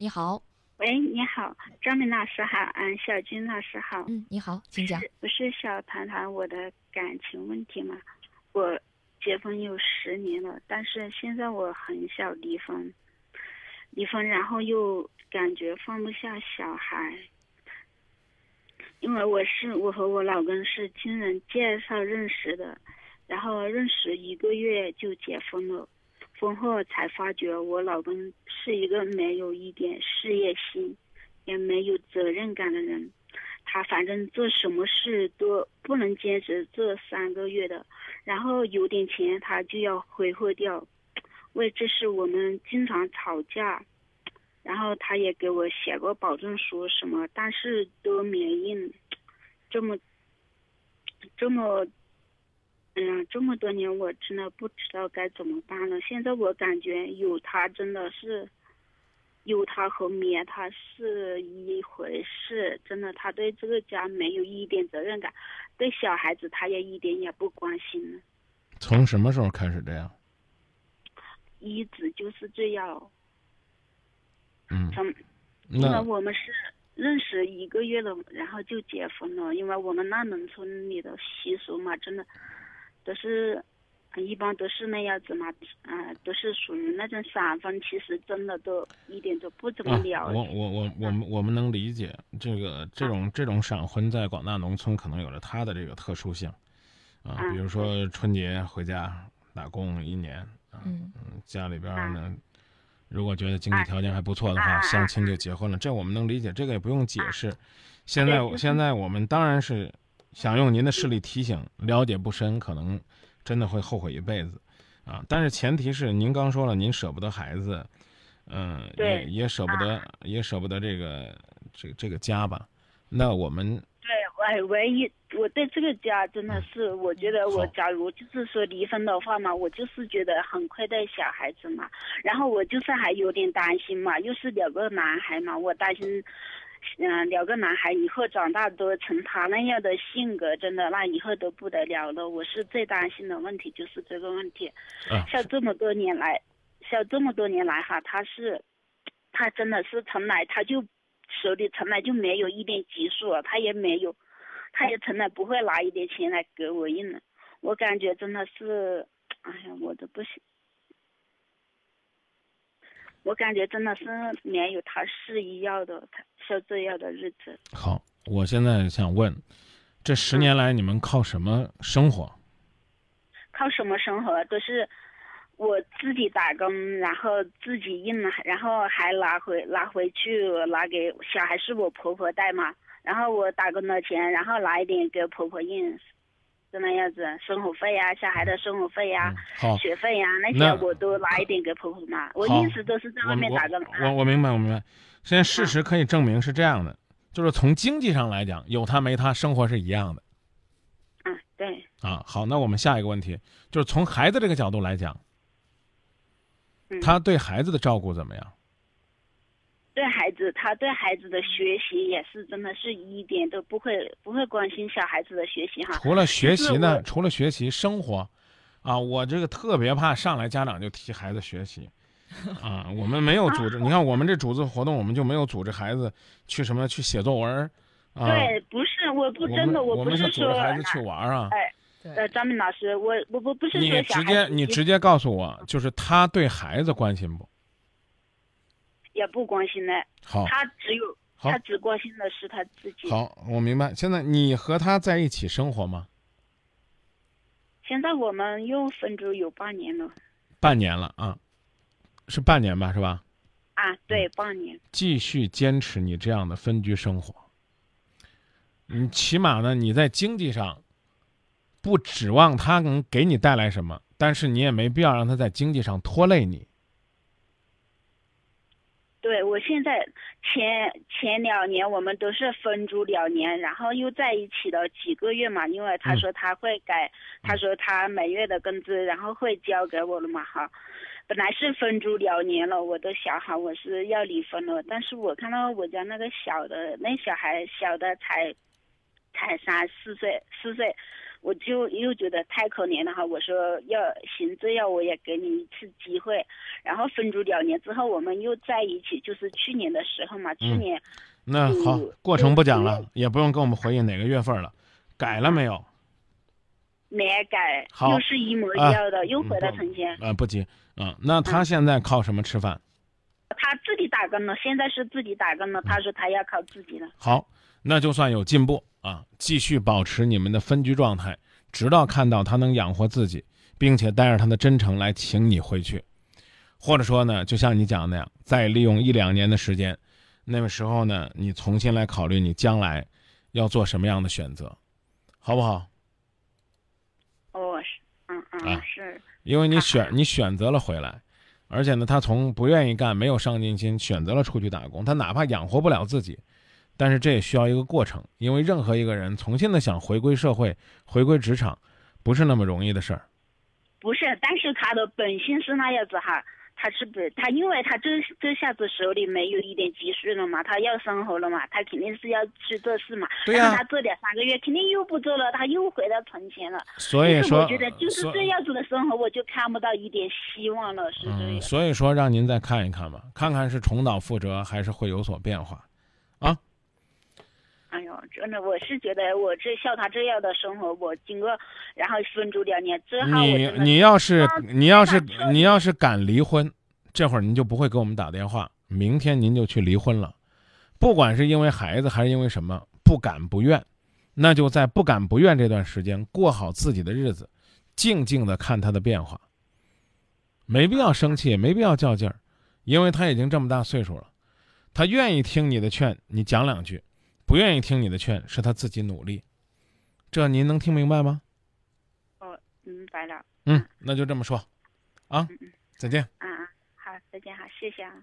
你好，喂，你好，张明老师好，嗯，小金老师好，嗯，你好，请讲。不是想谈谈我的感情问题吗？我结婚有十年了，但是现在我很想离婚，离婚，然后又感觉放不下小孩，因为我是我和我老公是亲人介绍认识的，然后认识一个月就结婚了。婚后才发觉，我老公是一个没有一点事业心，也没有责任感的人。他反正做什么事都不能坚持做三个月的，然后有点钱他就要挥霍掉。为这事我们经常吵架，然后他也给我写过保证书什么，但是都没应。这么，这么。哎嗯，这么多年我真的不知道该怎么办了。现在我感觉有他真的是，有他和灭他是一回事。真的，他对这个家没有一点责任感，对小孩子他也一点也不关心了。从什么时候开始这样？一直就是这样。嗯。从，因为我们是认识一个月了，然后就结婚了。因为我们那农村里的习俗嘛，真的。都是，一般都是那样子嘛，嗯，都是属于那种闪婚，其实真的都一点都不怎么了解。我我我我们我们能理解这个这种这种闪婚，在广大农村可能有着它的这个特殊性，啊，比如说春节回家打工一年，嗯嗯，家里边呢，如果觉得经济条件还不错的话，相亲就结婚了，这我们能理解，这个也不用解释。现在现在我们当然是。想用您的事例提醒，了解不深，可能真的会后悔一辈子，啊！但是前提是您刚说了，您舍不得孩子，嗯，也也舍不得，也舍不得这个这这个家吧？那我们对，我唯一我对这个家真的是，我觉得我假如就是说离婚的话嘛，我就是觉得很亏待小孩子嘛，然后我就是还有点担心嘛，又是两个男孩嘛，我担心。嗯，两个男孩以后长大都成他那样的性格，真的那以后都不得了了。我是最担心的问题就是这个问题。像这么多年来，像这么多年来哈，他是，他真的是从来他就手里从来就没有一点积蓄，他也没有，他也从来不会拿一点钱来给我用的。我感觉真的是，哎呀，我都不行。我感觉真的是没有他适宜要的，他像这样的日子。好，我现在想问，这十年来你们靠什么生活？靠什么生活？都是我自己打工，然后自己用，然后还拿回拿回去拿给小孩，是我婆婆带嘛。然后我打工的钱，然后拿一点给婆婆用。就那样子，生活费呀，小孩的生活费呀，学费呀，那些我都拿一点给婆婆嘛。我一直都是在外面打工。我我明白，我明白。现在事实可以证明是这样的，就是从经济上来讲，有他没他，生活是一样的。嗯，对。啊，好，那我们下一个问题就是从孩子这个角度来讲，他对孩子的照顾怎么样？对孩子，他对孩子的学习也是真的是一点都不会不会关心小孩子的学习哈。除了学习呢？除了学习，生活，啊，我这个特别怕上来家长就提孩子学习，啊，我们没有组织。你看我们这组织活动，我们就没有组织孩子去什么去写作文啊。对，不是，我不真的，我不是说孩子去玩啊。哎，呃，张明老师，我我我不是说你直接你直接告诉我，就是他对孩子关心不？也不关心的，好，他只有他只关心的是他自己。好，我明白。现在你和他在一起生活吗？现在我们又分居有半年了。半年了啊，是半年吧？是吧？啊，对，半年。继续坚持你这样的分居生活。你起码呢，你在经济上不指望他能给你带来什么，但是你也没必要让他在经济上拖累你。对，我现在前前两年我们都是分租两年，然后又在一起了几个月嘛。因为他说他会改，他说他每月的工资然后会交给我了嘛哈。本来是分租两年了，我都想好我是要离婚了。但是我看到我家那个小的那小孩小的才才三四岁四岁，我就又觉得太可怜了哈。我说要行，这要我也给你一次机会。然后分居两年之后，我们又在一起，就是去年的时候嘛。去年那好，过程不讲了，也不用跟我们回忆哪个月份了，改了没有？没改，好，又是一模一样的，又回到从前。啊，不急啊。那他现在靠什么吃饭？他自己打工了，现在是自己打工了。他说他要靠自己了。好，那就算有进步啊！继续保持你们的分居状态，直到看到他能养活自己，并且带着他的真诚来请你回去，或者说呢，就像你讲的那样，再利用一两年的时间，那个时候呢，你重新来考虑你将来要做什么样的选择，好不好？哦，是，嗯嗯，是，因为你选你选择了回来。而且呢，他从不愿意干、没有上进心，选择了出去打工。他哪怕养活不了自己，但是这也需要一个过程。因为任何一个人重新的想回归社会、回归职场，不是那么容易的事儿。不是，但是他的本性是那样子哈。他是不，他因为他这这下子手里没有一点积蓄了嘛，他要生活了嘛，他肯定是要去做事嘛。对呀。他做两三个月，肯定又不做了，他又回到存钱了。所以说，我觉得就是这样子的生活，我就看不到一点希望了，是这样。所以说，让您再看一看吧，看看是重蹈覆辙，还是会有所变化，真的，我是觉得我这像他这样的生活，我经过然后分住两年之后，你你要是你要是你要是敢离婚，这会儿您就不会给我们打电话，明天您就去离婚了，不管是因为孩子还是因为什么，不敢不愿，那就在不敢不愿这段时间过好自己的日子，静静的看他的变化。没必要生气，也没必要较劲儿，因为他已经这么大岁数了，他愿意听你的劝，你讲两句。不愿意听你的劝，是他自己努力，这您能听明白吗？哦，明白了。嗯，那就这么说，啊，再见。啊啊，好，再见，好，谢谢啊。